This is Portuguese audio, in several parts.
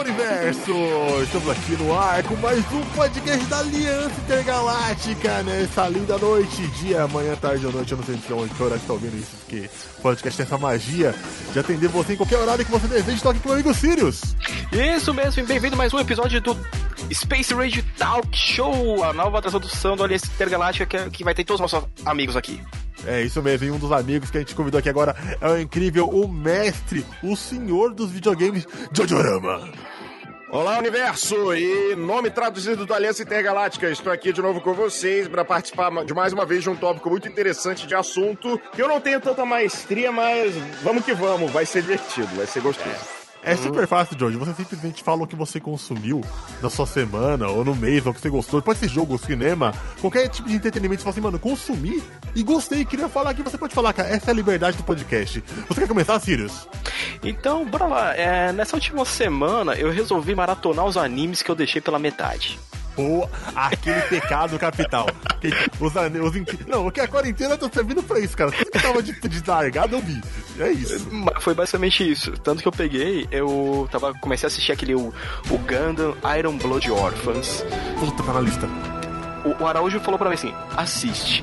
Universo! Estamos aqui no ar com mais um podcast da Aliança Intergaláctica nessa linda noite, dia, manhã, tarde ou noite. Eu não sei de onde que que está ouvindo isso, porque o podcast tem essa magia de atender você em qualquer horário que você deseje. Estou aqui com meu amigo Sirius. Isso mesmo, bem-vindo a mais um episódio do Space Radio Talk Show, a nova tradução do Aliança Intergaláctica que, que vai ter todos os nossos amigos aqui. É isso mesmo, e um dos amigos que a gente convidou aqui agora é o incrível, o mestre, o senhor dos videogames, Jojorama. Olá, universo! E nome traduzido do Aliança Intergaláctica, estou aqui de novo com vocês para participar de mais uma vez de um tópico muito interessante de assunto que eu não tenho tanta maestria, mas vamos que vamos, vai ser divertido, vai ser gostoso. É super fácil, George. Você simplesmente fala o que você consumiu na sua semana, ou no mês, ou o que você gostou. Pode ser jogo, cinema, qualquer tipo de entretenimento. Você fala assim, mano, consumi e gostei. Queria falar aqui. Você pode falar, cara. Essa é a liberdade do podcast. Você quer começar, Sirius? Então, bora lá. É, nessa última semana, eu resolvi maratonar os animes que eu deixei pela metade. Pô, aquele pecado capital. Os, os, não, o que a quarentena tá servindo pra isso, cara. Tudo que tava de, de largada eu vi. É isso. Foi basicamente isso. Tanto que eu peguei, eu tava, comecei a assistir aquele o, o Gundam Iron Blood Orphans. Puta, tá na lista. O, o Araújo falou pra mim assim: assiste.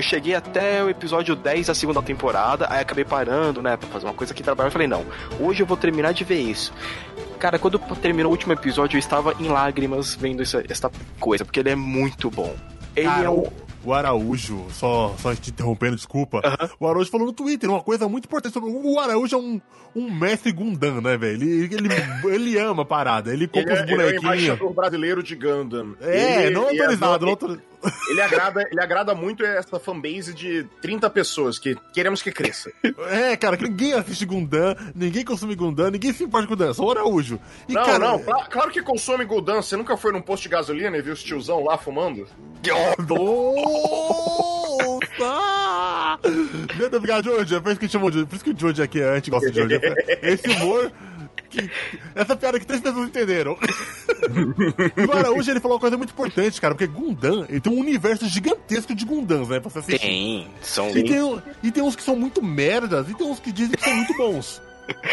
Eu cheguei até o episódio 10 da segunda temporada, aí acabei parando, né, pra fazer uma coisa aqui trabalhar. Eu falei, não, hoje eu vou terminar de ver isso. Cara, quando terminou o último episódio, eu estava em lágrimas vendo essa, essa coisa, porque ele é muito bom. Ele Cara, é um o Araújo, só, só te interrompendo, desculpa. O Araújo falou no Twitter uma coisa muito importante sobre. O Araújo é um, um mestre Gundam, né, velho? Ele, ele, ele ama a parada, ele compra os bonequinhos. Ele é o embaixador brasileiro de Gundam. É, ele, não autorizado, não autorizado. Ele agrada, ele agrada muito essa fanbase de 30 pessoas que queremos que cresça. É, cara, que ninguém assiste Gundam, ninguém consome Gundam, ninguém se importa com Gundam, só o Araújo. E, não, cara... não, claro que consome Gundam. Você nunca foi num posto de gasolina e viu os tiozão lá fumando? Nossa! Meu Deus, George, é por isso que chamou de. Por isso que o George aqui é anti gosta de George. Esse humor. Que, essa piada que três pessoas entenderam. Agora, hoje ele falou uma coisa muito importante, cara, porque Gundam, ele tem um universo gigantesco de Gundams, né, pra você assistir. Tem, são... E tem, e tem uns que são muito merdas, e tem uns que dizem que são muito bons.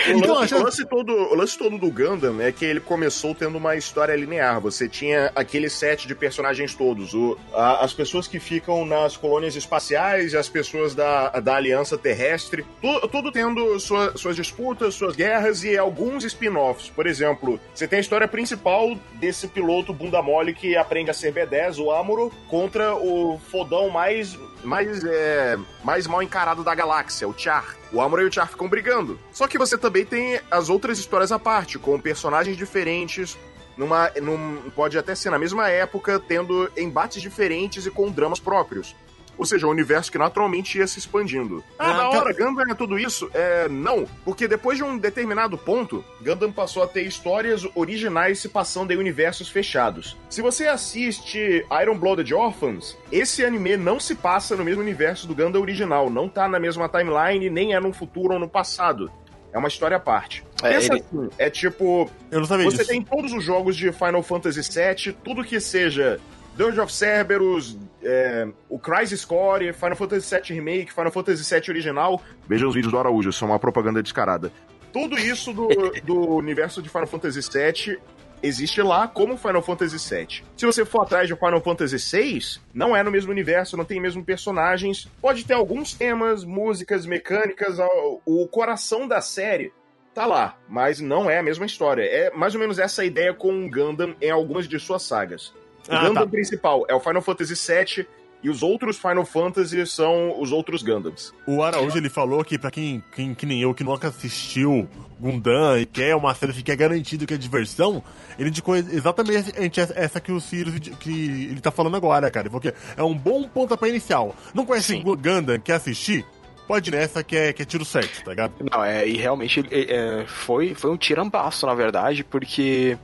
O, então, lance, o, lance todo, o lance todo do Gundam é que ele começou tendo uma história linear. Você tinha aquele set de personagens todos. O, a, as pessoas que ficam nas colônias espaciais, as pessoas da, da Aliança Terrestre, tu, tudo tendo sua, suas disputas, suas guerras e alguns spin-offs. Por exemplo, você tem a história principal desse piloto bunda mole que aprende a ser B10, o Amuro, contra o fodão mais, mais, é, mais mal encarado da galáxia, o Char. O Amuro e o Char ficam brigando. Só que você também tem as outras histórias à parte, com personagens diferentes, numa, num, pode até ser na mesma época, tendo embates diferentes e com dramas próprios. Ou seja, um universo que naturalmente ia se expandindo. Ah, na hora, Gundam é tudo isso? É, não. Porque depois de um determinado ponto, Gundam passou a ter histórias originais se passando em universos fechados. Se você assiste Iron Blooded Orphans, esse anime não se passa no mesmo universo do Gundam original. Não tá na mesma timeline, nem é no futuro ou no passado. É uma história à parte. É, Pensa ele... assim, é tipo. Eu não sabia Você disso. tem todos os jogos de Final Fantasy VII, tudo que seja Dungeon of Cerberus, é, o Crisis Core, Final Fantasy VII Remake, Final Fantasy VII original. Veja os vídeos do Araújo, são uma propaganda descarada. Tudo isso do, do universo de Final Fantasy VII existe lá como Final Fantasy VII. Se você for atrás de Final Fantasy VI, não é no mesmo universo, não tem mesmo personagens. Pode ter alguns temas, músicas, mecânicas, o coração da série tá lá, mas não é a mesma história. É mais ou menos essa ideia com o Gundam em algumas de suas sagas. O ah, Gundam tá. principal é o Final Fantasy VII e os outros Final Fantasy são os outros Gundams. O Araújo ele falou que para quem, quem que nem eu que nunca assistiu Gundam e quer uma série que é garantido que é diversão, ele indicou exatamente essa que o Sirius que ele tá falando agora, cara. Porque é um bom pontapé inicial. Não conhece Sim. Gundam, quer assistir? Pode ir nessa que é, que é tiro certo, tá ligado? Não, é, e realmente é, foi, foi um tirambaço, na verdade, porque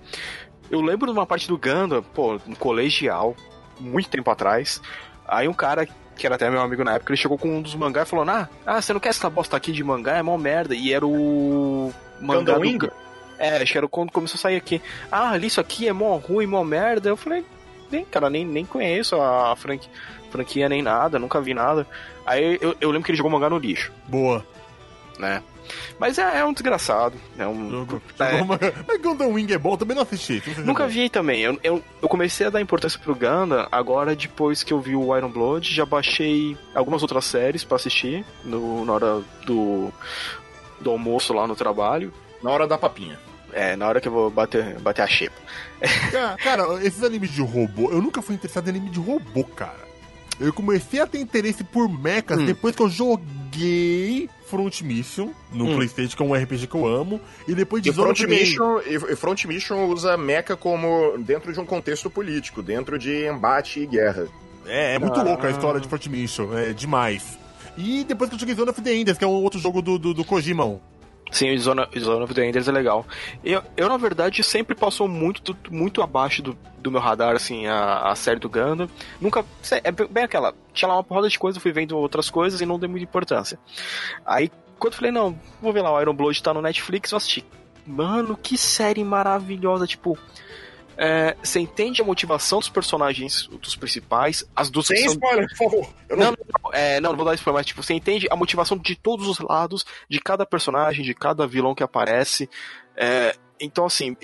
eu lembro de uma parte do Gundam, pô, no colegial, muito tempo atrás. Aí um cara, que era até meu amigo na época, ele chegou com um dos mangás e falou: ah, ah, você não quer essa bosta aqui de mangá? É mó merda. E era o. Mangá Gundam do... É, acho que era quando começou a sair aqui. Ah, isso aqui é mó ruim, mó merda. Eu falei, bem, cara, nem, nem conheço a franquia nem nada, nunca vi nada. Aí eu, eu lembro que ele jogou mangá no lixo. Boa. Né? Mas é, é um desgraçado. É um. Jogo, É. uma... Mas Gundam Wing é bom, também não assisti. Você Nunca vi também. Eu, eu, eu comecei a dar importância pro Gundam agora depois que eu vi o Iron Blood. Já baixei algumas outras séries pra assistir no, na hora do, do almoço lá no trabalho. Na hora da papinha. É, na hora que eu vou bater, bater a xepa. Cara, cara, esses animes de robô, eu nunca fui interessado em anime de robô, cara. Eu comecei a ter interesse por mechas Hum. depois que eu joguei Front Mission no Hum. Playstation, que é um RPG que eu amo, e depois de E Front, Mission, e Front Mission usa mecha como dentro de um contexto político, dentro de embate e guerra. É, é muito Ah. louca a história de Front Mission, é demais. E depois que eu joguei Zone of the Enders, que é um outro jogo do, do, do Kojima. Sim, o Zona of the Enders é legal. Eu, eu, na verdade, sempre passou muito, muito abaixo do, do meu radar, assim, a, a série do Gundam. Nunca. É bem aquela. Tinha lá uma porrada de coisa, fui vendo outras coisas e não dei muita importância. Aí, quando eu falei, não, vou ver lá, o Iron Blood tá no Netflix, eu assisti. Mano, que série maravilhosa, tipo. É, Você entende a motivação dos personagens, dos principais, as duas Sem são spoiler, por favor. Não, não, não, é, não, não vou dar spoiler, mas tipo, você entende a motivação de todos os lados, de cada personagem, de cada vilão que aparece. É, então, assim,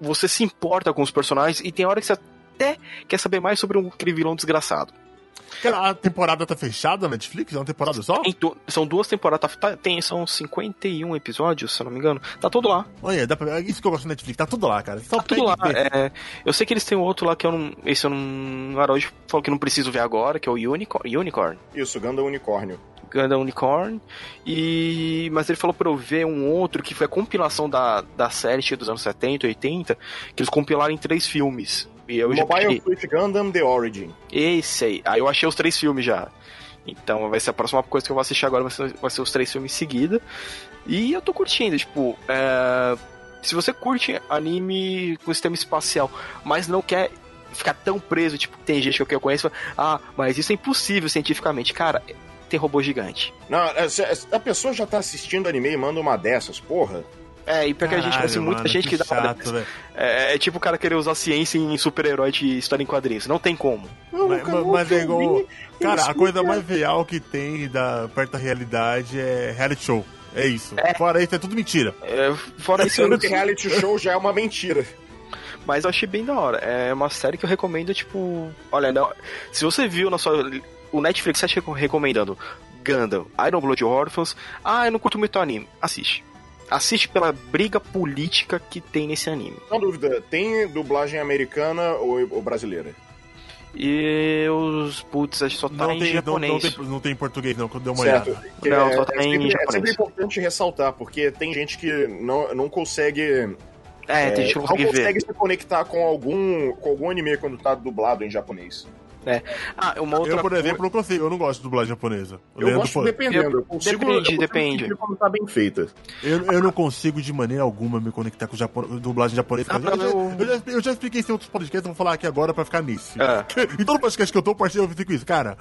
você se importa com os personagens e tem hora que você até quer saber mais sobre um, aquele vilão desgraçado. Cara, a temporada tá fechada na Netflix? É uma temporada só? Tem du- são duas temporadas, tá- tá- tem, são 51 episódios, se eu não me engano. Tá tudo lá. Olha, dá pra... é isso que eu gosto da Netflix, tá tudo lá, cara. Só Tá tudo lá. É, eu sei que eles têm um outro lá que eu não. Esse eu não. O Araújo falou que não preciso ver agora, que é o Unicorn. Unicorn. Isso, Gundam Unicórnio. Gundam Unicorn. E. Mas ele falou pra eu ver um outro que foi a compilação da, da série dos anos 70, 80, que eles compilaram em três filmes. E eu já Mobile peguei. Suit Gundam The Origin. Esse aí. Aí eu achei os três filmes já. Então vai ser a próxima coisa que eu vou assistir agora, vai ser, vai ser os três filmes em seguida. E eu tô curtindo, tipo, é, se você curte anime com sistema espacial, mas não quer ficar tão preso, tipo, tem gente que eu conheço, ah, mas isso é impossível cientificamente. Cara, tem robô gigante. Não, é, se- a pessoa já tá assistindo anime e manda uma dessas, porra. É, e porque a gente conhece muita gente que, dá uma chato, é, é tipo o cara querer usar ciência em super-herói de história em quadrinhos. Não tem como. Mas, mas- é igual. Cara, a coisa mais real que tem da, perto da realidade é reality show. É isso. Fora isso, é tudo mentira. É, fora isso, eu que reality show já é uma mentira. Mas eu achei bem da hora. É uma série que eu recomendo, tipo. Olha, não, se você viu na sua. O Netflix tá te recomendando Gundam, Iron Blood Orphans. Ah, eu não curto muito anime. Assiste. Assiste pela briga política que tem nesse anime. Não dúvida, tem dublagem americana ou, ou brasileira? E os. Putz, acho que só tá Não em tem, não, japonês. não, tem, não tem em português, não, que eu dei uma certo. olhada. Que Não, é, só tá é em sempre, é japonês. sempre importante ressaltar, porque tem gente que não, não consegue. É, tem gente que não não consegue ver. consegue se conectar com algum, com algum anime quando tá dublado em japonês. Ah, uma outra Eu, por exemplo, não consigo, eu não gosto de dublagem japonesa. Eu Leandro gosto pode. dependendo. Eu consigo, Depende, eu consigo depende. quando tá bem feita. Eu, eu não consigo de maneira alguma me conectar com Japon... dublagem japonesa. Ah, eu, já, eu, já, eu já expliquei isso em outros podcasts, eu vou falar aqui agora pra ficar nesse. É. em todo podcast que eu tô, parceiro, eu fico isso. Cara,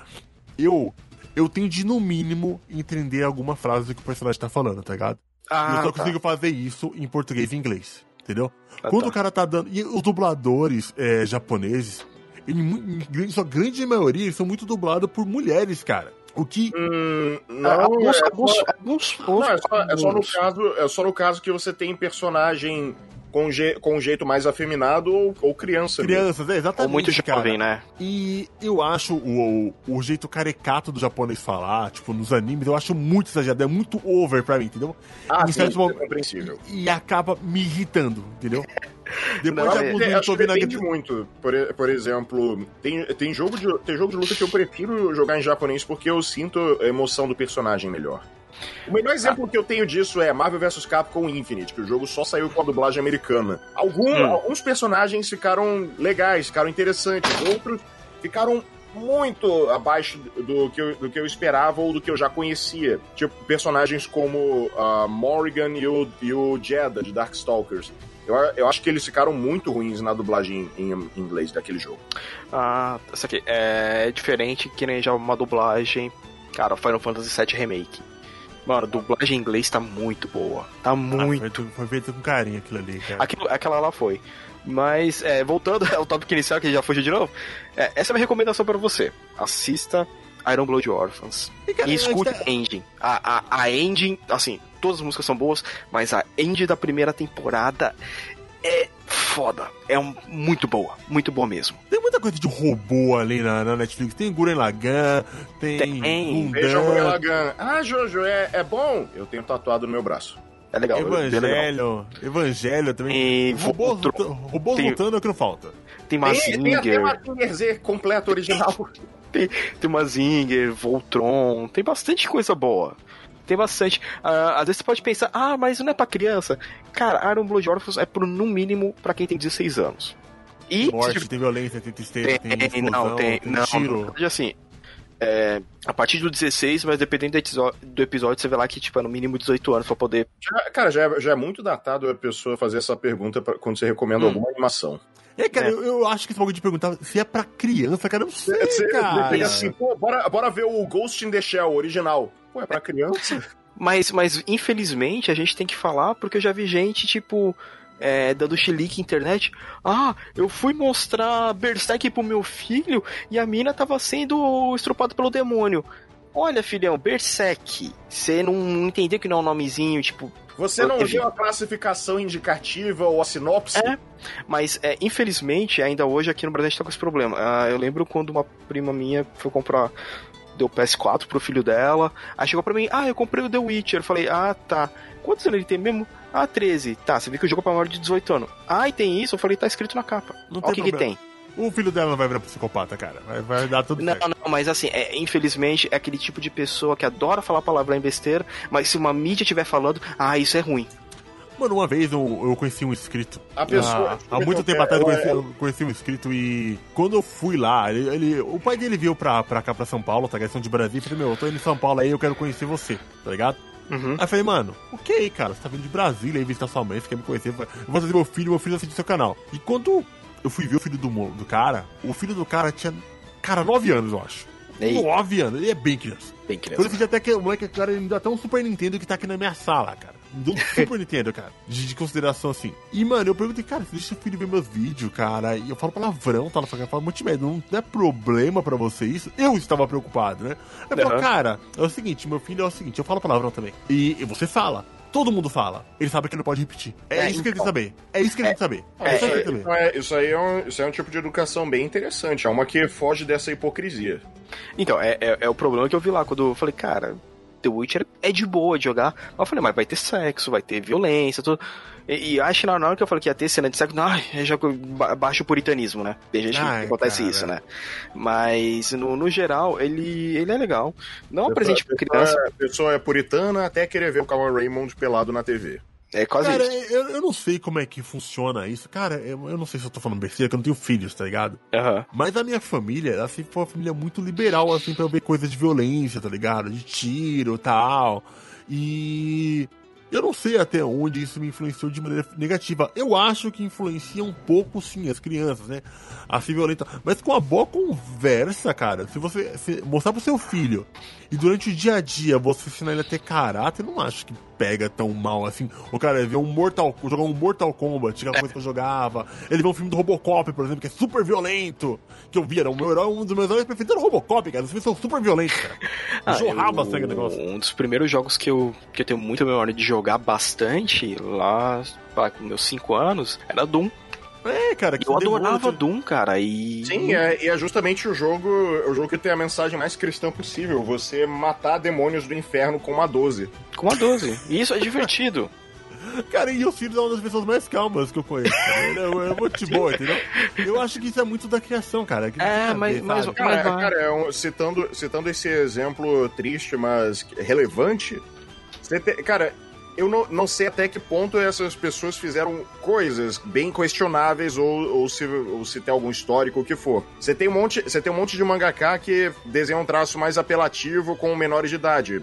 eu, eu tenho de, no mínimo, entender alguma frase do que o personagem tá falando, tá ligado? Ah, eu só tá. consigo fazer isso em português e inglês, entendeu? Ah, Quando tá. o cara tá dando. E os dubladores é, japoneses, em grande- sua grande maioria, eles são muito dublados por mulheres, cara. O que. Hum, não, alguns, é alguns, só- alguns, não, é só, é só no caso, é só no caso que você tem personagem com, je, com um jeito mais afeminado ou, ou criança. mesmo. Crianças, é exatamente. Ou muito cara. jovem, né? E eu acho o, o, o jeito caricato do japonês falar, tipo, nos animes, eu acho muito exagerado, é muito over pra mim, entendeu? Ah, Em sim, certos isso é compreensível. E acaba me irritando, entendeu? Depois Não, de é- alguns É, vídeos acho eu depende muito. Por, por exemplo, tem, tem, jogo de, tem jogo de luta que eu prefiro jogar em japonês porque eu sinto a emoção do personagem melhor. O melhor exemplo que eu tenho disso é Marvel vs Capcom Infinite, que o jogo só saiu com a dublagem americana. Algum- Hum. Alguns personagens ficaram legais, ficaram interessantes, outros ficaram muito abaixo do que, eu, do que eu esperava ou do que eu já conhecia. Tipo, personagens como a Morrigan e o, e o Jeddah de Darkstalkers. Eu, eu acho que eles ficaram muito ruins na dublagem em, em inglês daquele jogo. Ah, isso aqui é diferente que nem já uma dublagem. Cara, Final Fantasy VII Remake. Mano, a dublagem em inglês tá muito boa. Tá Ah, muito. foi, feito- foi feito com carinho aquilo ali, cara. Aquilo, aquela lá foi. Mas, é, voltando ao tópico inicial, que já fugiu de novo, é, essa é a minha recomendação pra você. Assista Iron Blood Orphans. E, cara, E escute tá- a engine. A, a, a engine, assim, todas as músicas são boas, mas a end da primeira temporada é foda. É um, muito boa, muito boa mesmo. Tem muita coisa de robô ali na, na Netflix. Tem Guren Lagan, tem, Tem. Veja o Gundam, Lagan. Ah, Jojo, é, é bom? Eu tenho tatuado no meu braço. É legal. é bem legal. Evangelho, Evangelho também. E robôs robôs Tem- lutando é o que não falta. Tem Tem, tem até Mazinger, Mazinger Z completo original. tem, tem Mazinger, Voltron, tem bastante coisa boa. Tem bastante. Ah, às vezes você pode pensar, ah, mas não é pra criança. Cara, Iron Blood Orphans é pro, no mínimo, pra quem tem 16 anos. E Morte, tem violência, tem tristeza, tem, Tem, explosão, não, tem, não, tiro. verdade, assim, é, a partir do 16, mas dependendo do episódio, do episódio, você vê lá que, tipo, é no mínimo 18 anos pra poder... Já- cara, já é, já é muito datado a pessoa fazer essa pergunta pra- quando você recomenda Hum. alguma animação. É, cara, É. Eu, eu acho que esse bagulho de perguntar se é pra criança, cara, eu não sei, Você cara. assim, pô, bora, bora ver o Ghost in the Shell original. Pô, é pra criança? Mas, mas, infelizmente, a gente tem que falar, porque eu já vi gente, tipo... é, dando chilique na internet. Ah, eu fui mostrar Berserk pro meu filho e a mina tava sendo estrupada pelo demônio. Olha, filhão, Berserk. Você não entendeu que não é um nomezinho, tipo, Você não viu a classificação indicativa ou a sinopse? É. Mas, é, infelizmente, ainda hoje aqui no Brasil a gente tá com esse problema. Ah, eu lembro quando uma prima minha foi comprar. Deu PS4 pro filho dela. Aí chegou pra mim, ah, eu comprei o The Witcher. Eu falei, ah, tá. Quantos anos ele tem mesmo? Ah, 13. Tá, você viu que o jogo é pra maior de 18 anos. Ah, e tem isso? Eu falei, tá escrito na capa. Não Olha o tem que, que tem. O filho dela não vai virar psicopata, cara. Vai, vai dar tudo Não, certo. não, mas assim, é, infelizmente é aquele tipo de pessoa que adora falar palavra em besteira, mas se uma mídia estiver falando, ah, isso é ruim. Mano, uma vez eu, eu conheci um inscrito. A pessoa- Ah, há muito tempo atrás eu conheci, eu conheci um inscrito e quando eu fui lá, ele, ele- o pai dele veio pra, pra cá, pra São Paulo, tá? Questão de Brasília. Eu falei, meu, eu tô indo em São Paulo aí, eu quero conhecer você, tá ligado? Uhum. Aí eu falei, mano, ok, cara, você tá vindo de Brasília aí visitar sua mãe, você quer me conhecer, eu vou trazer meu filho, meu filho assiste seu canal. E quando eu fui ver o filho do, do cara, o filho do cara tinha, cara, 9 anos, eu acho. Ei. 9 anos, ele é bem criança. Bem Quando eu criança. fiz até que o moleque, cara, ele me deu até um Super Nintendo que tá aqui na minha sala, cara. Me deu um Super Nintendo, cara. De, de consideração assim. E, mano, eu perguntei, cara, você deixa seu filho ver meus vídeos, cara. E eu falo palavrão, tá? Eu falo multimédia, não é problema pra você isso? Eu estava preocupado, né? Eu falo, Aham. cara, é o seguinte, meu filho é o seguinte, eu falo palavrão também. E, e você fala. Todo mundo fala. Ele sabe que ele não pode repetir. É, É, isso que ele tem que então. saber. É isso que ele tem que saber. É, É, isso isso, saber. aí, é, isso, aí é um, isso aí é um tipo de educação bem interessante. É uma que foge dessa hipocrisia. Então, é, é, é o problema que eu vi lá quando eu falei, cara, The Witcher é de boa de jogar. Mas eu falei, mas vai ter sexo, vai ter violência, tudo. E, e acho que na hora que eu falei que ia ter cena de sexo, ai, é já ba- baixo puritanismo, né? Tem gente Ai, que acontece cara. isso, né? Mas, no, no geral, ele, ele é legal. Não é um presente pra criança, é- pessoa é puritana até querer ver o Calvin Raymond pelado na TV. É quase Cara, isso. eu, eu não sei como é que funciona isso. Cara, eu, eu não sei se eu tô falando besteira, que eu não tenho filhos, tá ligado? Aham. Mas a minha família, assim, foi uma família muito liberal, assim, pra eu ver coisas de violência, tá ligado? De tiro e tal. E. Eu não sei até onde isso me influenciou de maneira negativa. Eu acho que influencia um pouco, sim, as crianças, né? A ser violenta. Mas com a boa conversa, cara, se você se mostrar pro seu filho e durante o dia a dia você ensinar ele a ter caráter, eu não acho que pega tão mal assim. O cara vê um Mortal jogar um Mortal Kombat, que é uma coisa que eu jogava. Ele vê um filme do Robocop, por exemplo, que é super violento. Que eu vi, era o meu herói, um dos meus heróis preferidos era o Robocop, cara. Os filmes são super violentos, cara. Ah, Jorrava eu- sangue negócio. Um dos primeiros jogos que eu, que eu tenho muita memória de jogar bastante, lá lá com meus 5 anos, era Doom. É, cara, que Eu adorava tinha- Doom, cara, e... Sim, é, e é justamente o jogo, o jogo que tem a mensagem mais cristã possível. Você matar demônios do inferno com uma 12. Com a 12. E isso é divertido. Cara, e o filho é uma das pessoas mais calmas que eu conheço. Cara. Ele é, é muito de boa, entendeu? Eu acho que isso é muito da criação, cara. que É, a mas- mas-? Cara, vai. cara é um- citando, citando esse exemplo triste, mas relevante, você te- cara, eu não, não sei até que ponto essas pessoas fizeram coisas bem questionáveis ou, ou, se, ou se tem algum histórico, o que for. Você tem um monte, você tem um monte de mangaka que desenha um traço mais apelativo com menores de idade.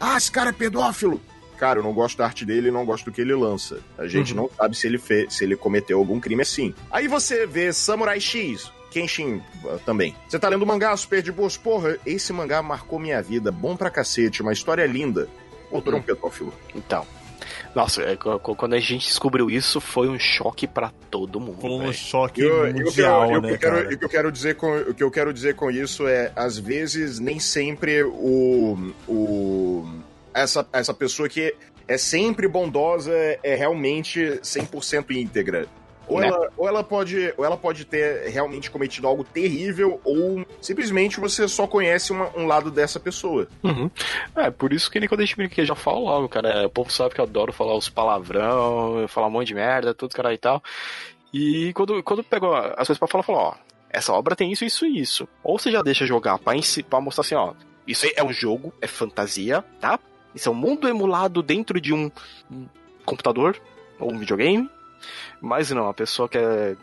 Ah, esse cara é pedófilo! Cara, eu não gosto da arte dele e não gosto do que ele lança. A gente Uhum. não sabe se ele, fez, se ele cometeu algum crime assim. Aí você vê Samurai X, Kenshin uh, também. Você tá lendo mangá super de boas? Porra, esse mangá marcou minha vida. Bom pra cacete, uma história linda. Autor é um pedófilo. Então. Nossa, é, quando a gente descobriu isso, foi um choque pra todo mundo. Foi um velho. choque Eu- mundial, eu- né, eu quero- cara? o que eu quero dizer com o que eu quero dizer com isso é às vezes nem sempre o, o essa, essa pessoa que é sempre bondosa, é realmente 100% íntegra. Ou, Né? ela, ou, ela pode, ou ela pode ter realmente cometido algo terrível, ou simplesmente você só conhece uma- um lado dessa pessoa. Uhum. É, por isso que nem quando a gente brinca, já falo logo, cara. É, O povo sabe que eu adoro falar os palavrão, falar um monte de merda, tudo cara e tal. E quando, quando pego as coisas pra falar, eu falo, ó, essa obra tem isso, isso e isso. Ou você já deixa jogar pra, pra mostrar assim, ó, isso é um jogo, é fantasia, tá? Isso é um mundo emulado dentro de um computador ou um videogame. Mas não, a pessoa quer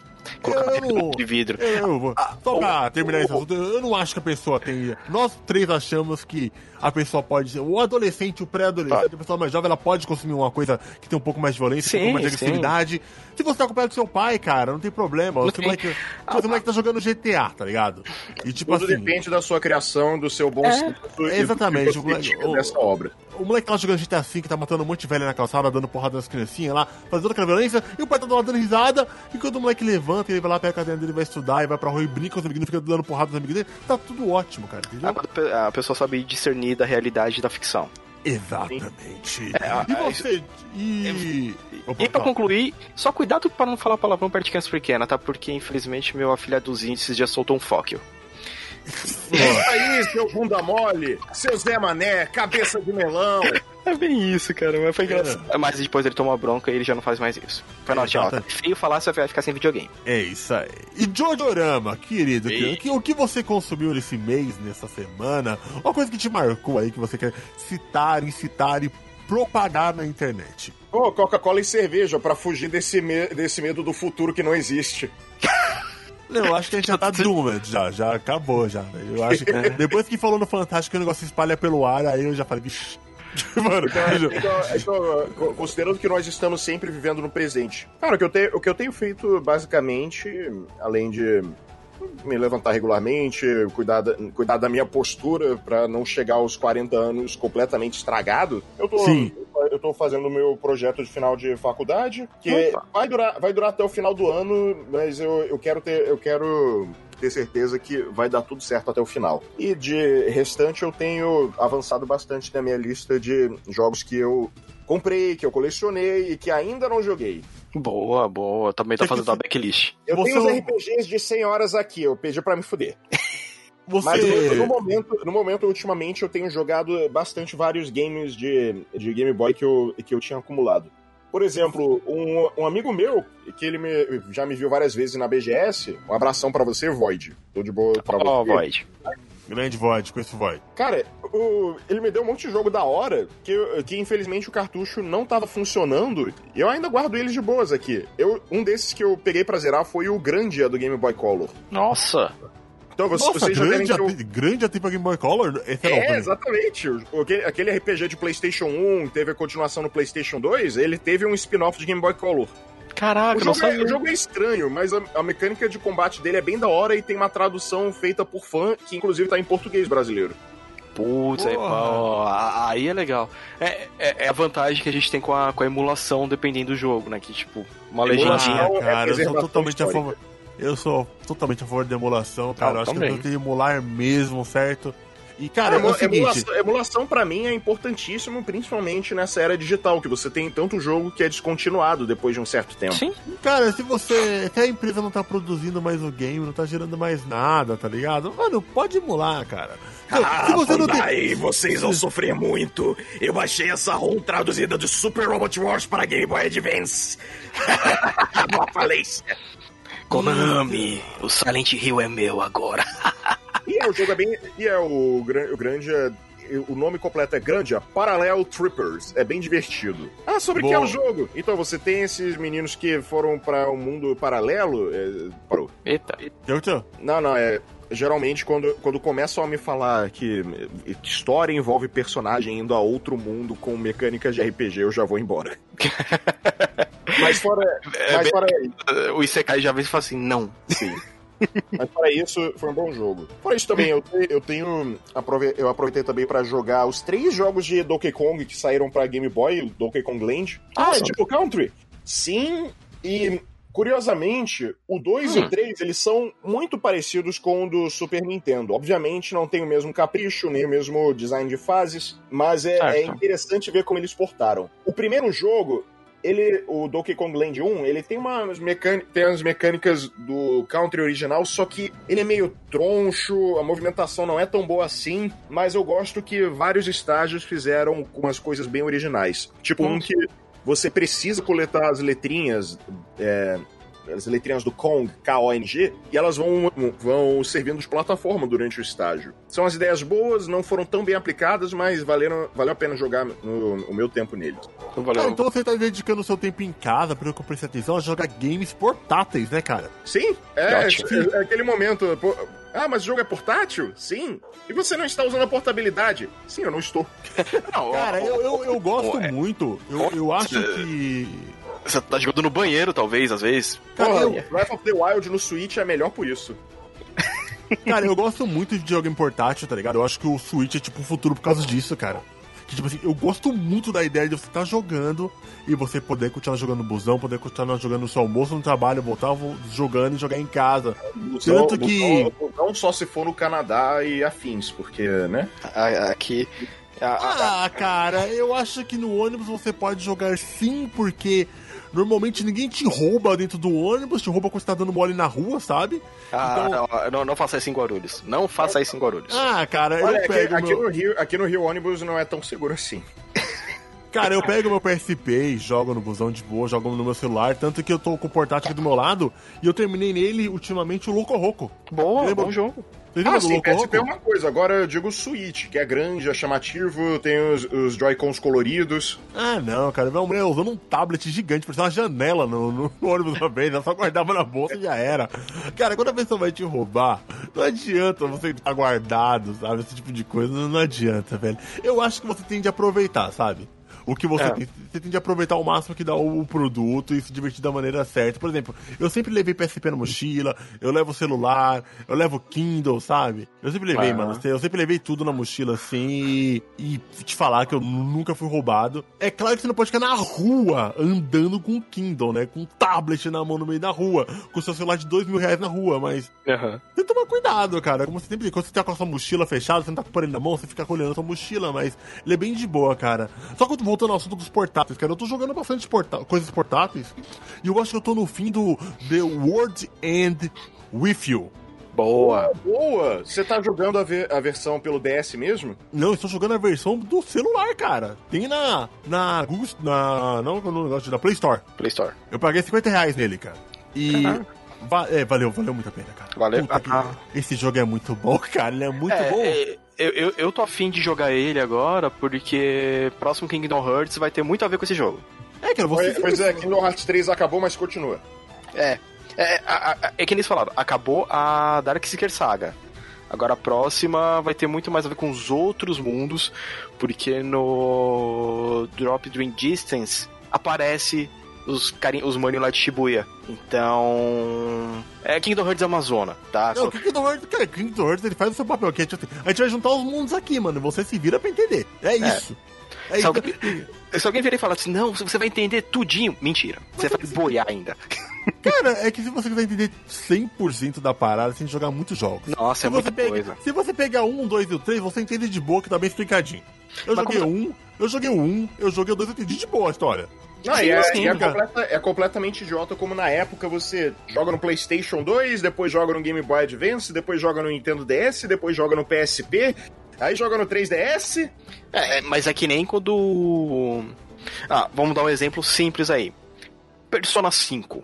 colocar Eu não- de vidro. Eu vou. Só pra terminar esse assunto, eu não acho que a pessoa tem. Nós três achamos que a pessoa pode. O adolescente, o pré-adolescente, a pessoa mais jovem, ela pode consumir uma coisa que tem um pouco mais de violência, Sim, um pouco mais de sim. agressividade. Se você tá acompanhado do seu pai, cara, não tem problema. Você tem. moleque, você moleque tá jogando GTA, tá ligado? E tipo Tudo assim. depende da sua criação, do seu bom É, senso exatamente, o moleque- o- dessa obra. O moleque tá jogando GTA V, que tá matando um monte de velha na calçada, dando porrada nas criancinhas lá, fazendo aquela violência, e o pai tá do lado dando risada, e quando o moleque levanta, ele vai lá, pega a cadeira dele, vai estudar, e vai pra rua e brinca com os amiguinhos, fica dando porrada nos amigos dele, tá tudo ótimo, cara, entendeu? A pe- A pessoa sabe discernir da realidade da ficção. Exatamente. É, e é, você. E. Opa, E pra concluir, só cuidado pra não falar palavrão perto de criança pequena, tá? Porque infelizmente meu afilhado dos índices já soltou um fóquio. É aí, seu bunda mole, seu Zé Mané, cabeça de melão. É bem isso, cara, mas foi engraçado. Mas depois ele tomou a bronca e ele já não faz mais isso. Foi não, tchau. Tá feio falar, você vai ficar sem videogame. É isso aí. E Jojorama, querido, que, o que você consumiu nesse mês, nessa semana? Uma coisa que te marcou aí, que você quer citar, incitar e propagar na internet. Pô, Coca-Cola e cerveja pra fugir desse, me- desse medo do futuro que não existe. Não, eu acho que a gente já tá doomed, já, já acabou já. Eu acho que depois que falou no Fantástico que o negócio se espalha pelo ar, aí eu já falei, vixi. Mano, bicho, Então, então, co- considerando que nós estamos sempre vivendo no presente. Cara, o que eu tenho, o que eu tenho feito, basicamente, além de me levantar regularmente, cuidar da, cuidar da minha postura pra não chegar aos 40 anos completamente estragado, eu tô, Sim. eu tô fazendo o meu projeto de final de faculdade, que Opa. vai durar, vai durar até o final do ano, mas eu, eu quero ter. Eu quero ter certeza que vai dar tudo certo até o final. E de restante, eu tenho avançado bastante na minha lista de jogos que eu comprei, que eu colecionei e que ainda não joguei. Boa, boa. Também tá Você fazendo a backlist. Eu Você tenho os não- RPGs de 100 horas aqui, eu pedi pra me fuder. Mas no, você. no momento, no momento, ultimamente, eu tenho jogado bastante vários games de, de Game Boy que eu, que eu tinha acumulado. Por exemplo, um, um amigo meu, que ele me- já me viu várias vezes na BGS, um abração pra você, Void. Tô de boa pra Ó, você. Void. Grande Void, com esse Void. Cara, o- ele me deu um monte de jogo da hora que, que infelizmente o cartucho não tava funcionando e eu ainda guardo eles de boas aqui. Eu, um desses que eu peguei pra zerar foi o Grandia do Game Boy Color. Nossa. Então você, Nossa, vocês já devem grande, ter... ati- grande até pra Game Boy Color? É, o exatamente. O- Aquele RPG de PlayStation 1 teve a continuação no PlayStation 2, ele teve um spin-off de Game Boy Color. Caraca, O não jogo, é, sabia. o jogo é estranho, mas a, a mecânica de combate dele é bem da hora e tem uma tradução feita por fã, que inclusive tá em português brasileiro. Putz, aí, ó, a- aí é legal. É, é, é a vantagem que a gente tem com a, com a emulação, dependendo do jogo, né? Que, tipo, uma legendinha. Ah, é cara, eu sou totalmente a histórica. favor. Eu sou totalmente a favor da emulação, cara. Ah, eu acho também. que tem que emular mesmo, certo? E, cara, Cara, é o seguinte. emulação, emulação para mim é importantíssimo, principalmente nessa era digital, que você tem tanto jogo que é descontinuado depois de um certo tempo. Sim. Cara, se você. Se a empresa não tá produzindo mais o game, não tá gerando mais nada, tá ligado? Mano, pode emular, cara. Ah, se você não tem. Bandai, vocês vão sofrer muito. Eu baixei essa ROM traduzida de Super Robot Wars para Game Boy Advance. Uma falência. Konami, o Silent Hill é meu agora. E é, o jogo é bem. E é o, o grande. é- O nome completo é Grandia Parallel Trippers. É bem divertido. Ah, sobre o que é o jogo? Então, você tem esses meninos que foram para um mundo paralelo. é, parou. Eita. Eu tô- Não, não, é. Geralmente, quando, quando começam a me falar que eh, história envolve personagem indo a outro mundo com mecânicas de RPG, eu já vou embora. mas fora. Mas fora, O Isekai já vem e fala assim, não. sim. Mas fora isso, foi um bom jogo. Fora isso também, eu, eu tenho. Eu aproveitei também pra jogar os três jogos de Donkey Kong que saíram pra Game Boy, o Donkey Kong Land. Ah, é tipo Country? Sim, e Curiosamente, o 2 Hum. e o 3, eles são muito parecidos com o do Super Nintendo. Obviamente, não tem o mesmo capricho, nem o mesmo design de fases, mas é, é interessante ver como eles portaram. O primeiro jogo, ele, o Donkey Kong Land 1, ele tem umas, tem umas mecânicas do country original, só que ele é meio troncho, a movimentação não é tão boa assim, mas eu gosto que vários estágios fizeram umas coisas bem originais. Tipo um que você precisa coletar as letrinhas, é, as letrinhas do Kong, K-O-N-G, e elas vão, vão servindo de plataforma durante o estágio. São as ideias boas, não foram tão bem aplicadas, mas valeram, valeu a pena jogar no- o meu tempo neles. Então, valeu. Ah, então você tá dedicando o seu tempo em casa, pelo que eu prestei atenção, a jogar games portáteis, né, cara? Sim, é, é- é aquele momento. pô, ah, mas o jogo é portátil? Sim. E você não está usando a portabilidade? Sim, eu não estou. Não, Cara, eu, eu, eu gosto é- muito. Eu, eu acho que. Você tá jogando no banheiro, talvez, às vezes. Cara, Porra, eu, Breath of the Wild no Switch é melhor por isso. cara, eu gosto muito de jogo em portátil, tá ligado? Eu acho que o Switch é tipo o futuro por causa disso, cara. Que, tipo assim, eu gosto muito da ideia de você estar jogando e você poder continuar jogando no busão, poder continuar jogando no seu almoço, no trabalho, voltar vo- jogando e jogar em casa. Tanto que. Não, não só se for no Canadá e afins, porque, né? A- Aqui. Ah, cara, eu acho que no ônibus você pode jogar sim, porque normalmente ninguém te rouba dentro do ônibus, te rouba quando você tá dando mole na rua, sabe? Ah, Então- não, não, não faça isso em Guarulhos. Não faça isso em Guarulhos. Ah, cara, Olha, eu aqui, pego aqui meu... no Rio, aqui no Rio ônibus não é tão seguro assim. Cara, eu pego meu PSP e jogo no busão de boa, jogo no meu celular, tanto que eu tô com o portátil aqui do meu lado e eu terminei nele ultimamente o Loco Roco. Boa, Lembra- bom jogo. Ah, sim, PSP é uma coisa. Agora eu digo Switch, que é grande, é chamativo, tem os, os Joy-Cons coloridos. Ah, não, cara, minha mulher usando um tablet gigante, parecia uma janela no, no, no ônibus uma vez, ela só guardava na bolsa e já era. Cara, quando a pessoa vai te roubar, não adianta você estar guardado, sabe? Esse tipo de coisa, não adianta, velho. Eu acho que você tem de aproveitar, sabe? O que você É. tem, você tem de aproveitar o máximo que dá o produto e se divertir da maneira certa. Por exemplo, eu sempre levei PSP na mochila, eu levo celular, eu levo Kindle, sabe? Eu sempre levei, Ah. mano. Eu sempre levei tudo na mochila assim e, e te falar que eu nunca fui roubado. É claro que você não pode ficar na rua andando com o Kindle, né? Com um tablet na mão no meio da rua, com seu celular de dois mil reais na rua, mas Aham. Tomar cuidado, cara. Como você sempre diz, quando você tá com a sua mochila fechada, você não tá com o aparelho na mão, você fica olhando a sua mochila, mas ele é bem de boa, cara. Só que voltando ao assunto dos portáteis, cara, eu tô jogando bastante porta- coisas portáteis e eu acho que eu tô no fim do The World End With You. Boa. Boa! Você tá jogando a, ver- a versão pelo DS mesmo? Não, eu estou jogando a versão do celular, cara. Tem na. Na Google. Na. Não, no negócio da Play Store. Play Store. Eu paguei 50 reais nele, cara. E. Caraca. Va- é, valeu, valeu muito a pena, cara. Valeu? Puta que- Ah. Esse jogo é muito bom, cara. Ele é muito É, bom. é, eu, eu, eu tô afim de jogar ele agora, porque próximo Kingdom Hearts vai ter muito a ver com esse jogo. É, cara, você. Pois é, Kingdom Hearts 3 acabou, mas continua. É. É, a- a- é que eles falaram, acabou a Dark Seeker Saga. Agora a próxima vai ter muito mais a ver com os outros mundos, porque no Drop Dream Distance aparece os, carinha, os maninhos lá de Shibuya. Então. É Kingdom Hearts Amazona, tá? Não, o Kingdom Hearts, cara, Kingdom Hearts ele faz o seu papel aqui. A gente, vai juntar os mundos aqui, mano. Você se vira pra entender. É isso. É, Se isso. alguém, se alguém virar e falar assim, não, você vai entender tudinho. Mentira. Você vai boiar ainda. Cara, é que se você quiser entender 100% da parada, você tem que jogar muitos jogos. Nossa, Se é muita pega, coisa. se você pegar um, dois e o três, você entende de boa que tá bem explicadinho. Eu Mas joguei como- um, eu joguei o um, eu joguei o dois, eu entendi de boa a história. Não, Sim, e é, sim, e é completa- é completamente idiota como na época você joga no PlayStation 2, depois joga no Game Boy Advance, depois joga no Nintendo DS, depois joga no PSP, aí joga no 3DS. É, é, mas é que nem quando. Ah, vamos dar um exemplo simples aí. Persona 5.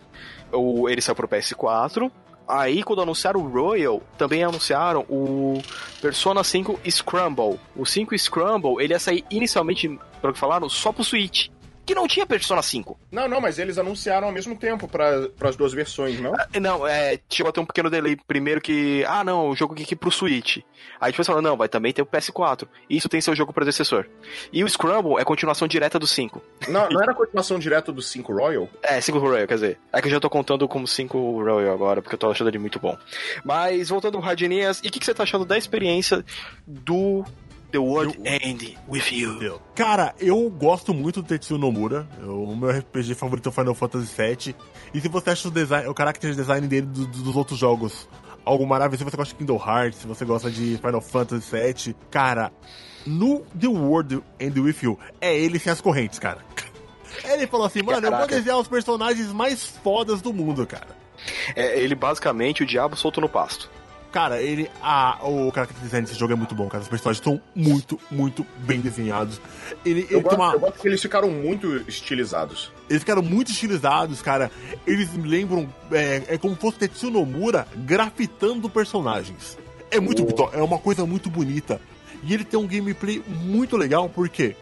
O, ele saiu pro PS4. Aí, quando anunciaram o Royal, também anunciaram o Persona 5 Scramble. O 5 Scramble, ele ia sair inicialmente, pelo que falaram, só pro Switch. Que não tinha Persona 5. Não, não, mas eles anunciaram ao mesmo tempo para as duas versões, não? Ah, Não, é, chegou a ter um pequeno delay. Primeiro que, ah, não, o jogo aqui pro Switch. Aí depois falaram, não, vai também ter o PS4. Isso tem seu jogo predecessor. E o Scramble é continuação direta do 5. Não, não era continuação direta do 5 Royal? É, 5 Royal, quer dizer. É que eu já tô contando como 5 Royal agora, porque eu tô achando ele muito bom. Mas voltando pro Radinias, e o que, que você tá achando da experiência do The World End With You. Cara, eu gosto muito do Tetsuya Nomura. Eu, o meu RPG favorito é o Final Fantasy VII. E se você acha o, design, o character design dele do, do, dos outros jogos algo maravilhoso, se você gosta de Kingdom Hearts, se você gosta de Final Fantasy VII, cara, no The World End With You, é ele sem as correntes, cara. Ele falou assim, mano, Caraca. eu vou desenhar os personagens mais fodas do mundo, cara. É ele basicamente o diabo solto no pasto. Cara, ele. A, o character design desse jogo é muito bom, cara. Os personagens estão muito, muito bem desenhados. Ele, eu, ele gosto, uma... eu gosto que eles ficaram muito estilizados. Eles ficaram muito estilizados, cara. Eles me lembram. É, é como se fosse Tetsuya Nomura grafitando personagens. É muito. Oh. É uma coisa muito bonita. E ele tem um gameplay muito legal, porque.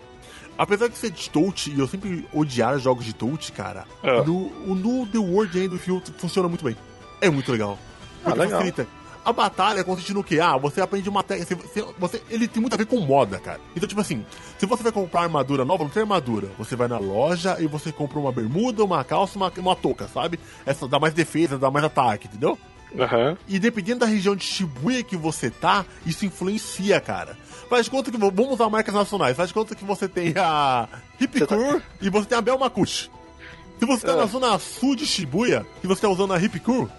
Apesar de ser de touch, e eu sempre odiar jogos de touch, cara, é. no, no The World End Field funciona muito bem. É muito legal. Ah, legal. Facilita. A batalha consiste no que? Ah, você aprende uma técnica. Você, ele tem muito a ver com moda, cara. Então, tipo assim, se você vai comprar armadura nova, não tem armadura. Você vai na loja e você compra uma bermuda, uma calça, uma, uma touca, sabe? Essa dá mais defesa, dá mais ataque, entendeu? Uhum. E dependendo da região de Shibuya que você tá, isso influencia, cara. Faz de conta que. Vamos usar marcas nacionais. Faz de conta que você tem a Hipkur tá... e você tem a Belmakush. Se você tá na ah. zona sul de Shibuya e você tá usando a Hipkur,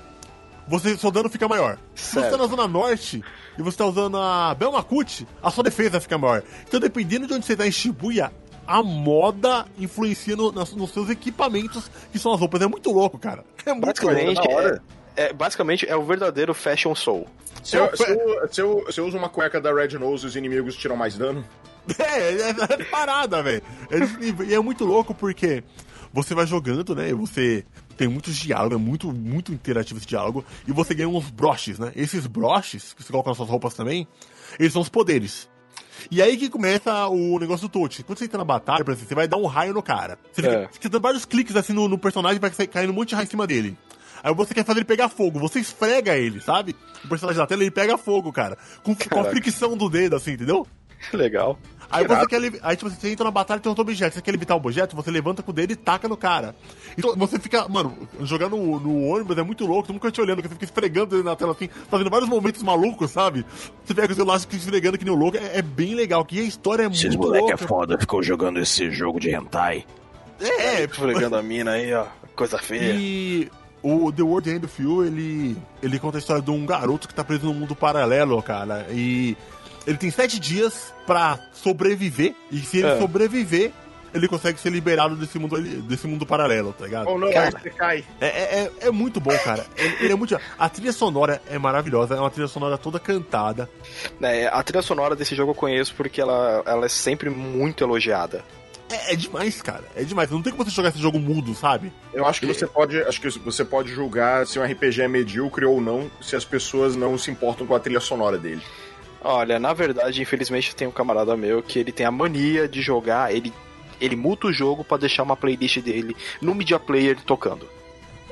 você, seu dano fica maior. Se você tá na zona norte e você tá usando a Belmakut, a sua defesa fica maior. Então, dependendo de onde você tá em Shibuya, a moda influencia no, nos, nos seus equipamentos, que são as roupas. É muito louco, cara. É muito basicamente, louco. É, é, basicamente, é o verdadeiro Fashion Soul. Se eu, se, eu, se, eu, se eu uso uma cueca da Red Nose, os inimigos tiram mais dano? É, é, é parada, velho. E é muito louco porque você vai jogando, né? Você tem muitos diálogos, é muito, muito interativo esse diálogo. E você ganha uns broches, né? Esses broches, que você coloca nas suas roupas também, eles são os poderes. E aí que começa o negócio do touch. Quando você entra na batalha, por exemplo, você vai dar um raio no cara. Você fica, é. fica dando vários cliques assim no, no personagem vai cair um monte de raio em cima dele. Aí você quer fazer ele pegar fogo, você esfrega ele, sabe? O personagem da tela ele pega fogo, cara. Com, com a fricção do dedo, assim, entendeu? Legal. Aí você quer. Aí tipo, você entra na batalha e tem outro objeto. Você quer levitar o objeto, você levanta com o dedo e taca no cara. Então você fica. Mano, jogar no, no ônibus é muito louco, tu nunca te olhando, você fica esfregando na tela assim, fazendo vários momentos malucos, sabe? Você pega o celular fica esfregando que nem o louco. É, é bem legal, que a história é Esses muito moleque é foda, ficou jogando esse jogo de hentai. É, esfregando a mina aí, ó. Coisa feia. E. O The World End of You, ele, ele conta a história de um garoto que tá preso num mundo paralelo, cara. E ele tem sete dias para sobreviver. E se ele é. sobreviver, ele consegue ser liberado desse mundo, desse mundo paralelo, tá ligado? Ou não, cara, você cai. É, é, é, é muito bom, cara. Ele, ele, é muito. A trilha sonora é maravilhosa, é uma trilha sonora toda cantada. É, a trilha sonora desse jogo eu conheço porque ela, ela é sempre muito elogiada. É, é, demais, cara. É demais. Não tem como você jogar esse jogo mudo, sabe? Eu acho que você pode. Acho que você pode julgar se um RPG é medíocre ou não, se as pessoas não se importam com a trilha sonora dele. Olha, na verdade, infelizmente tem um camarada meu que ele tem a mania de jogar, ele, ele muta o jogo para deixar uma playlist dele no Media Player tocando.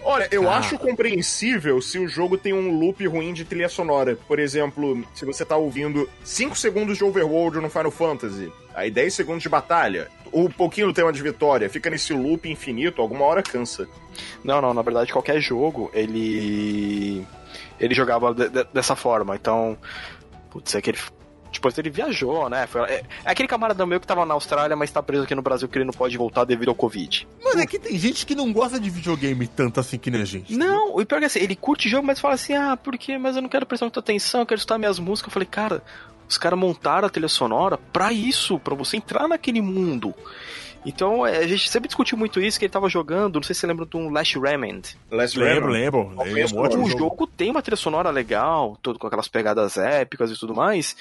Olha, eu ah. acho compreensível se o jogo tem um loop ruim de trilha sonora. Por exemplo, se você tá ouvindo 5 segundos de Overworld no Final Fantasy, aí 10 segundos de batalha, um pouquinho do tema de vitória, fica nesse loop infinito, alguma hora cansa. Não, não, na verdade qualquer jogo, ele ele jogava de, de, dessa forma. Então, Putz, é aquele. Depois ele viajou, né? Foi, é, é, aquele camarada meu que tava na Austrália, mas tá preso aqui no Brasil que ele não pode voltar devido ao Covid. Mano, é que tem gente que não gosta de videogame tanto assim que nem a gente. Não, o pior é que assim, ele curte jogo, mas fala assim, ah, por quê? Mas eu não quero prestar muita atenção, eu quero escutar minhas músicas. Eu falei, cara, os caras montaram a trilha sonora pra isso, pra você entrar naquele mundo. Então, é, a gente sempre discutiu muito isso, que ele tava jogando, não sei se você lembra de um Last Remnant. Last lembro, lembro. lembro. O jogo. jogo tem uma trilha sonora legal, todo com aquelas pegadas épicas e tudo mais,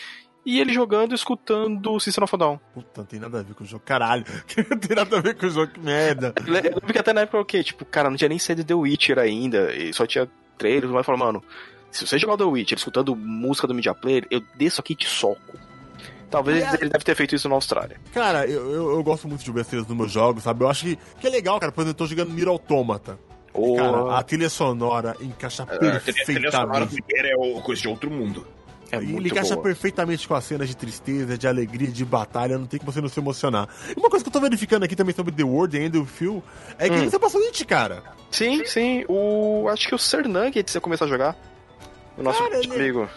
e ele jogando escutando System of a Down. Puta, não tem nada a ver com o jogo, caralho. não tem nada a ver com o jogo, que merda. Eu lembro que até na época o quê? Tipo, cara, não tinha nem saído The Witcher ainda, e só tinha trailer, mas falou, mano, se você jogar The Witcher escutando música do Media Player, eu desço aqui e te soco. Talvez é. ele deve ter feito isso na Austrália. Cara, eu, eu, eu gosto muito de besteiras nos meus jogos, sabe? Eu acho que, que é legal, cara. Por exemplo, eu tô jogando Miro Automata. Oh. Cara, a trilha sonora encaixa é, perfeitamente. A trilha sonora é coisa de outro mundo. É ele encaixa boa. perfeitamente com as cenas de tristeza, de alegria, de batalha, não tem que você não se emocionar. E uma coisa que eu tô verificando aqui também sobre The World e o Phil é que hum. você passou It, cara. Sim, sim. O. Acho que o Ser Nugget você começou a jogar. O nosso cara, amigo.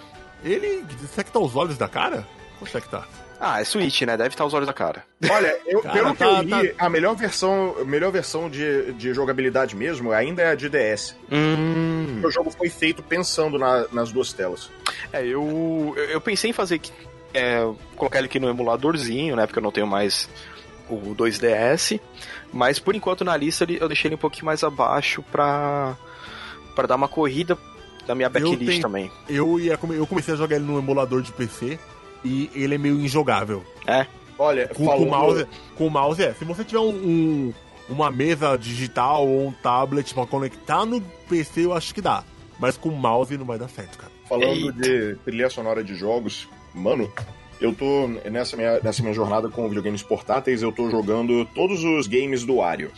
Ele. Será que tá os olhos da cara? Como é que tá? Ah, é Switch, né? Deve estar os olhos da cara. Olha, eu, Cara, pelo que tá- eu li, tá- a melhor versão, a melhor versão de, de jogabilidade mesmo ainda é a de DS. Hum. O jogo foi feito pensando na- nas duas telas. É, eu, eu eu pensei em fazer que- é, colocar ele aqui no emuladorzinho, né? Porque eu não tenho mais o 2DS. Mas por enquanto na lista eu deixei ele um pouquinho mais abaixo pra, pra dar uma corrida da minha backlist tenho- também. Eu, ia, eu comecei a jogar ele no emulador de PC e ele é meio injogável. Olha, Com, falando- com o mouse, com o mouse é. Se você tiver um, um- uma mesa digital ou um tablet pra conectar no PC, eu acho que dá. Mas com o mouse não vai dar certo, cara. Falando Eita. de trilha sonora de jogos, mano, eu tô nessa minha, nessa minha jornada com videogames portáteis, eu tô jogando todos os games do Wario.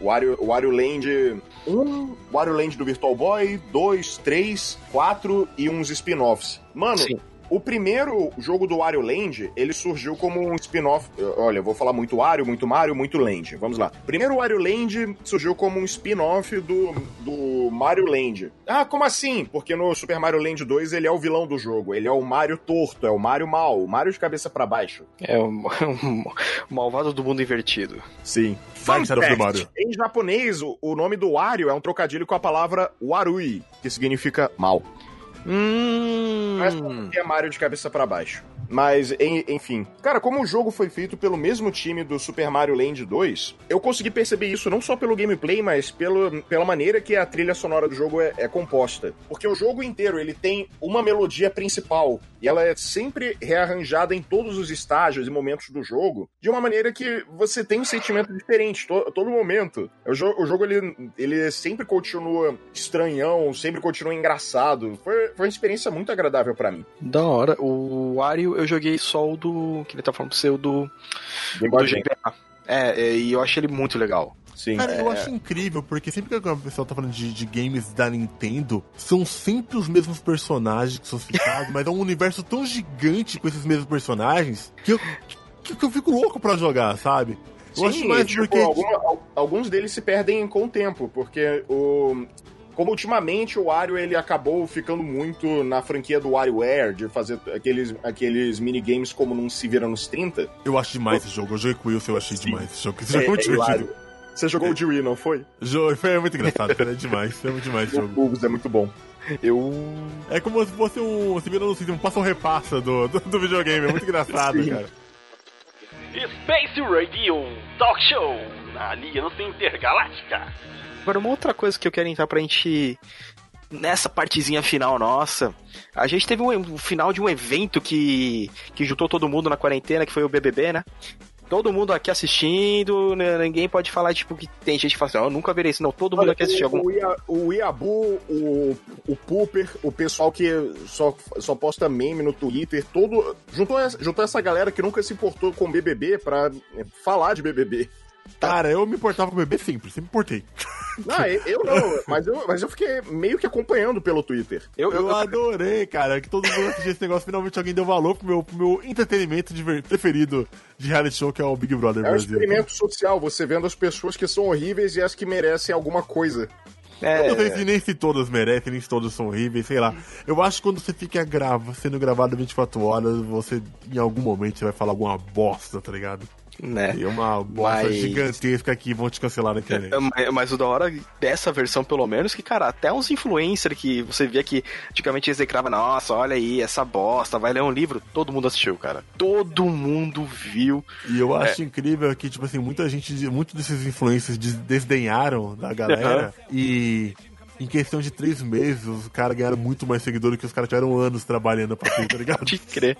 Wario, Wario Land 1, Wario Land do Virtual Boy, 2, 3, 4 e uns spin-offs. Mano, Sim. O primeiro jogo do Wario Land, ele surgiu como um spin-off. Olha, eu vou falar muito Wario, muito Mario, muito Land. Vamos lá. Primeiro Wario Land surgiu como um spin-off do, do Mario Land. Ah, como assim? Porque no Super Mario Land 2 ele é o vilão do jogo. Ele é o Mario torto, é o Mario mal, o Mario de cabeça pra baixo. É o, o malvado do mundo invertido. Sim. Fun the fact, Mario. Em japonês, o, o nome do Wario é um trocadilho com a palavra Warui, que significa mal. Hum. Mas porque é Mario de cabeça pra baixo. Mas, en- enfim. Cara, como o jogo foi feito pelo mesmo time do Super Mario Land 2, eu consegui perceber isso não só pelo gameplay, mas pelo, pela maneira que a trilha sonora do jogo é, é composta. Porque o jogo inteiro, ele tem uma melodia principal, e ela é sempre rearranjada em todos os estágios e momentos do jogo, de uma maneira que você tem um sentimento diferente to- todo momento. O, jo- o jogo, ele, ele sempre continua estranhão, sempre continua engraçado. Foi, foi uma experiência muito agradável pra mim. Da hora. O Wario eu joguei só o do. Que ele tá falando pra ser o do. Game do. GBA. É, é, e eu achei ele muito legal. Sim. Cara, eu É, acho incrível, porque sempre que o pessoal tá falando de, de games da Nintendo, são sempre os mesmos personagens que são citados, mas é um universo tão gigante com esses mesmos personagens que eu, que, que eu fico louco pra jogar, sabe? Eu Sim, acho mais tipo, porque. alguma- al- alguns deles se perdem com o tempo, porque o. Como ultimamente o Wario ele acabou ficando muito na franquia do WarioWare, de fazer aqueles, aqueles minigames como não se vira nos 30. Eu acho demais esse jogo. Eu joguei com o Wilson, eu achei demais esse jogo. Esse É, jogo é muito é hilário. divertido. Você jogou o de Wii, não foi? Jogo, foi muito engraçado, cara. É demais. É muito demais esse O jogo. Bulbos é muito bom. Eu. É como se fosse um. Você vira no um passa ou repassa do, do, do videogame. É muito engraçado, Sim. cara. Space Radio Talk Show na Aliança Intergaláctica. Agora, uma outra coisa que eu quero entrar pra gente. Nessa partezinha final nossa, a gente teve um, um final de um evento que, que juntou todo mundo na quarentena, que foi o BBB, né? Todo mundo aqui assistindo, né, ninguém pode falar, tipo, que tem gente que fala assim, "Ah, eu nunca verei isso. Não, todo mundo Olha, aqui assistiu algum... o, Ia- o Iabu, o, o Pooper, o pessoal que só, só posta meme no Twitter, todo. Juntou, essa- juntou essa galera que nunca se importou com BBB pra é, falar de BBB. Cara, eu me importava com o bebê sempre, sempre importei. Não, eu não, mas eu, mas eu fiquei meio que acompanhando pelo Twitter. Eu, Eu eu, adorei, cara, que todo mundo assistiu esse negócio. Finalmente alguém deu valor pro meu, pro meu entretenimento diver- preferido de reality show, que é o Big Brother É um Brasil. experimento social, você vendo as pessoas que são horríveis e as que merecem alguma coisa. é, Eu não sei se nem se todas merecem, nem se todas são horríveis, sei lá. Eu acho que quando você fica grava, sendo gravado 24 horas, você, em algum momento, você vai falar alguma bosta, tá ligado? Né? E é uma bosta Mas- gigantesca que vão te cancelar na internet. É, mas- Mas o da hora dessa versão, pelo menos, que, cara, até uns influencers que você via que antigamente eles declaravam, nossa, olha aí, essa bosta, vai ler um livro, todo mundo assistiu, cara. Todo mundo viu. E eu acho incrível que, tipo assim, muita gente, muitos desses influencers des- desdenharam da galera e em questão de três meses os caras ganharam muito mais seguidores que os caras tiveram anos trabalhando pra ter, tá ligado? Pode crer.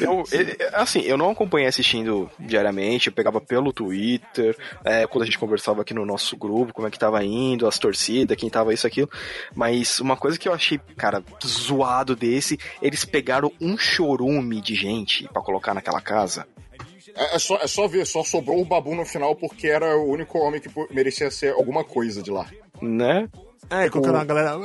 Eu, assim, eu não acompanhei assistindo diariamente, eu pegava pelo Twitter, é, quando a gente conversava aqui no nosso grupo, como é que tava indo, as torcidas, quem tava isso, aquilo. Mas uma coisa que eu achei, cara, zoado desse, eles pegaram um chorume de gente pra colocar naquela casa. É, é só, é só ver, só sobrou o Babu no final porque era o único homem que merecia ser alguma coisa de lá. Né? É, colocaram uma galera.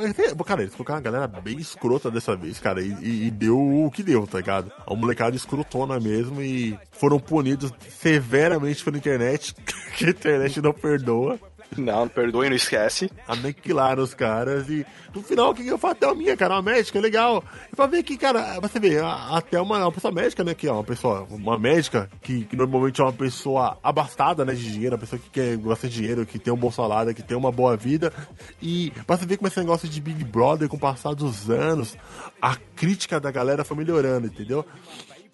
Cara, eles colocaram uma galera bem escrota dessa vez, cara. E, e- e deu o que deu, tá ligado? A molecada escrotona mesmo e foram punidos severamente pela internet, que a internet não perdoa. Não, perdoe, não esquece. Aniquilaram os caras e no final o que eu faço? Até a minha, cara, uma médica, legal. E pra ver que, cara, você vê, até uma, uma pessoa médica, né, que é uma pessoa, uma médica, que, que normalmente é uma pessoa abastada, né, de dinheiro, uma pessoa que quer, gosta de dinheiro, que tem um bom salário, que tem uma boa vida. E pra você ver como esse negócio de Big Brother, com o passar dos anos, a crítica da galera foi melhorando, entendeu?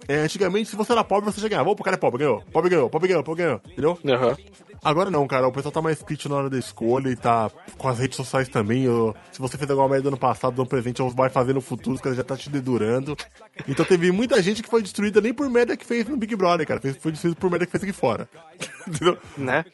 É, antigamente, se você era pobre, você já ganhava. Opa, o cara é pobre, ganhou. Pobre ganhou, pobre ganhou, pobre ganhou. Entendeu? Aham. Agora não, cara. O pessoal tá mais crítico na hora da escolha e tá com as redes sociais também. eu- se você fez alguma merda no passado, no presente, ou vai fazer no futuro, os caras já tá te dedurando. Então teve muita gente que foi destruída nem por merda que fez no Big Brother, cara. Foi destruída por merda que fez aqui fora. Entendeu? Né?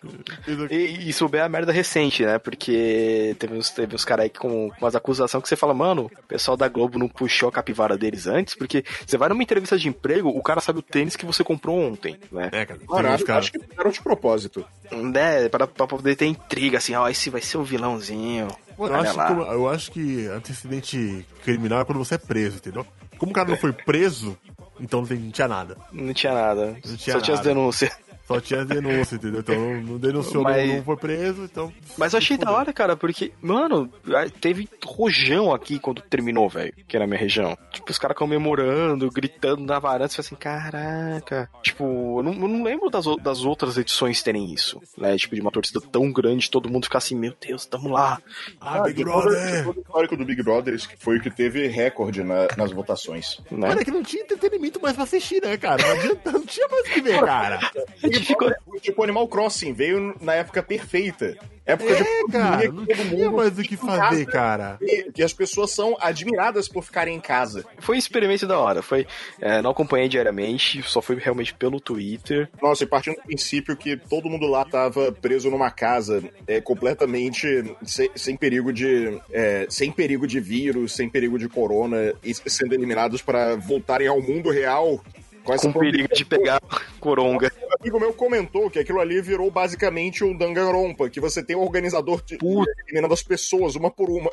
Aqui- E isso bem a merda recente, né? Porque teve uns, teve uns caras aí com com umas acusações que você fala, mano, o pessoal da Globo não puxou a capivara deles antes, porque você vai numa entrevista de emprego, o cara sabe o tênis que você comprou ontem, né? É, cara. Mano, acho, acho que fizeram de propósito. Né? Pra, pra poder ter intriga, assim, ó, esse vai ser o vilãozinho. Eu acho, que, eu acho que antecedente criminal é quando você é preso, entendeu? Como o cara não foi preso, então não, tinha nada. Não tinha nada. Não tinha Só tinha as nada. denúncias. Só tinha denúncia, entendeu? Então não, denunciou, não- Mas- não, foi preso, então. Mas eu achei da hora, cara, porque, mano, teve rojão aqui quando terminou, velho, que era a minha região. Tipo, os caras comemorando, gritando na varanda, você fala assim, caraca. Tipo, eu não, eu não lembro das, o- das outras edições terem isso, né? Tipo, de uma torcida tão grande, todo mundo ficar assim, meu Deus, tamo lá. Ah, Big de todo- Brother! o histórico do Big Brother, foi o que teve recorde na- nas votações. Né? Mano, é que não tinha entretenimento mais pra assistir, né, cara? Não, adianta, não tinha mais o que ver, cara. Ficou... Tipo, Animal Crossing veio na época perfeita. Época de É, pandemia, cara, não todo tinha mundo mais o que fazer, cara. E- Que as pessoas são admiradas por ficarem em casa. Foi um experimento da hora, foi... é, não acompanhei diariamente, só foi realmente pelo Twitter. Nossa, e partindo do princípio que todo mundo lá tava preso numa casa, é, completamente sem, sem perigo de. é, sem perigo de vírus, sem perigo de corona, e sendo eliminados para voltarem ao mundo real. Com essa Com perigo de pegar coronga. Amigo meu comentou que aquilo ali virou basicamente um danganronpa, que você tem um organizador de, Puta. eliminando as pessoas uma por uma.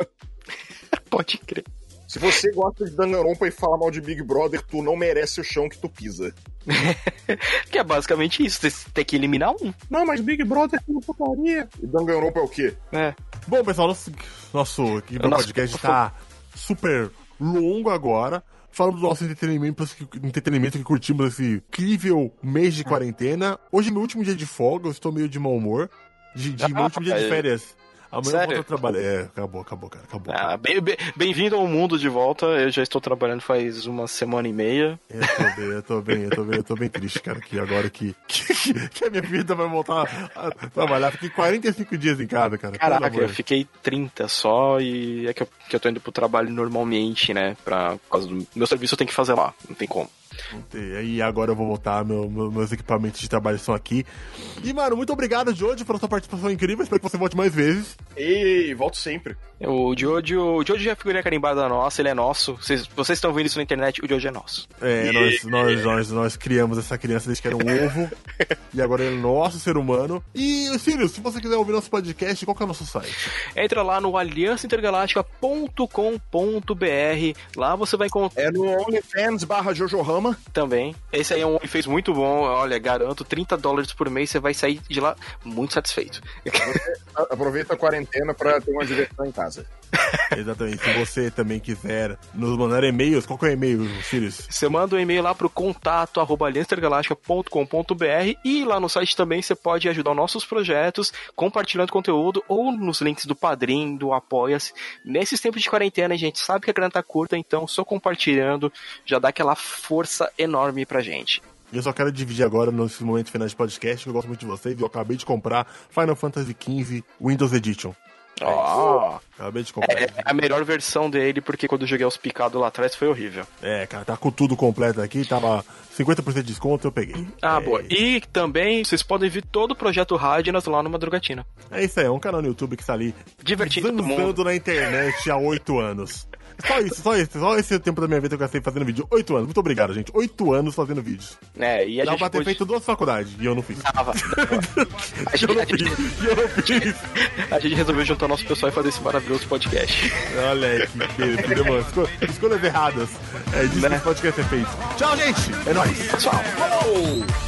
Pode crer. Se você gosta de danganronpa e fala mal de Big Brother, tu não merece o chão que tu pisa. Que é basicamente isso, você tem que eliminar um, Não, mas Big Brother é uma putaria. E danganronpa é o quê? né? Bom, pessoal, nosso, nosso, meu Nosso- podcast tá super longo agora. Falando do nosso entretenimento, entretenimento que curtimos esse incrível mês de quarentena. Hoje é meu último dia de folga, eu estou meio de mau humor. De, de meu último dia de férias. Amanhã eu Sério? volto a trabalhar. É, acabou, acabou, cara, acabou. Ah, bem- bem- Bem-vindo ao mundo de volta. Eu já estou trabalhando faz uma semana e meia. Eu tô bem, eu tô bem, eu tô bem, eu tô bem triste, cara, que agora que, que, que a minha vida vai voltar a trabalhar. Fiquei 45 dias em casa, cara. Caraca, eu fiquei 30 só e é que eu, que eu tô indo pro trabalho normalmente, né? Pra, por causa do meu serviço eu tenho que fazer lá, não tem como. E aí agora eu vou voltar, meu, meu- meus equipamentos de trabalho estão aqui. E, mano, muito obrigado, Jojo, pela sua participação incrível. Espero que você volte mais vezes. E volto sempre. O Jojo, o Jojo já é figurinha carimbada nossa, ele é nosso. Vocês, vocês estão vendo isso na internet, o Jojo é nosso. É, nós, nós, nós, nós criamos essa criança desde que era um ovo. e agora ele é nosso ser humano. E, Sirius, se você quiser ouvir nosso podcast, qual que é o nosso site? Entra lá no aliançaintergaláctica.com.br. Lá você vai encontrar É no OnlyFans barra Jojohama. também. Esse aí é um fez muito bom. Olha, garanto, 30 dólares por mês você vai sair de lá muito satisfeito. Aproveita a quarentena pra ter uma diversão em casa. Exatamente. Se você também quiser nos mandar e-mails, qual que é o e-mail, Sirius? Você manda um e-mail lá pro contato arroba e lá no site também você pode ajudar nossos projetos compartilhando conteúdo ou nos links do Padrim, do Apoia-se. Nesses tempos de quarentena, a gente sabe que a grana tá curta, então só compartilhando já dá aquela força enorme pra gente. Eu só quero dividir agora, nesse momento final de podcast, que eu gosto muito de vocês. e Eu acabei de comprar Final Fantasy XV Windows Edition. Ó, Acabei de comprar. é a melhor versão dele, porque quando eu joguei os picados lá atrás foi horrível. É, cara, tá com tudo completo aqui, tava 50% de desconto, eu peguei. Ah, é, boa. E também vocês podem ver todo o projeto Radnas lá no Madrugatina. É isso aí, é um canal no YouTube que tá ali Divertindo mundo. zanzando na internet há oito anos. Só isso, só isso, só esse tempo da minha vida que eu gastei fazendo vídeo. Oito anos, muito obrigado, gente. Oito anos fazendo vídeos. É, e a Dá gente pra ter pôde- feito duas faculdades, e eu não fiz. Dava, dava. A Eu gente, não a, gente, fiz, e eu não fiz. a gente resolveu juntar nosso pessoal e fazer esse maravilhoso podcast. Olha aí, que que. Esco- Escolhas erradas. É disso que Né? esse podcast é feito. Tchau, gente! É nóis! Pessoal, falou!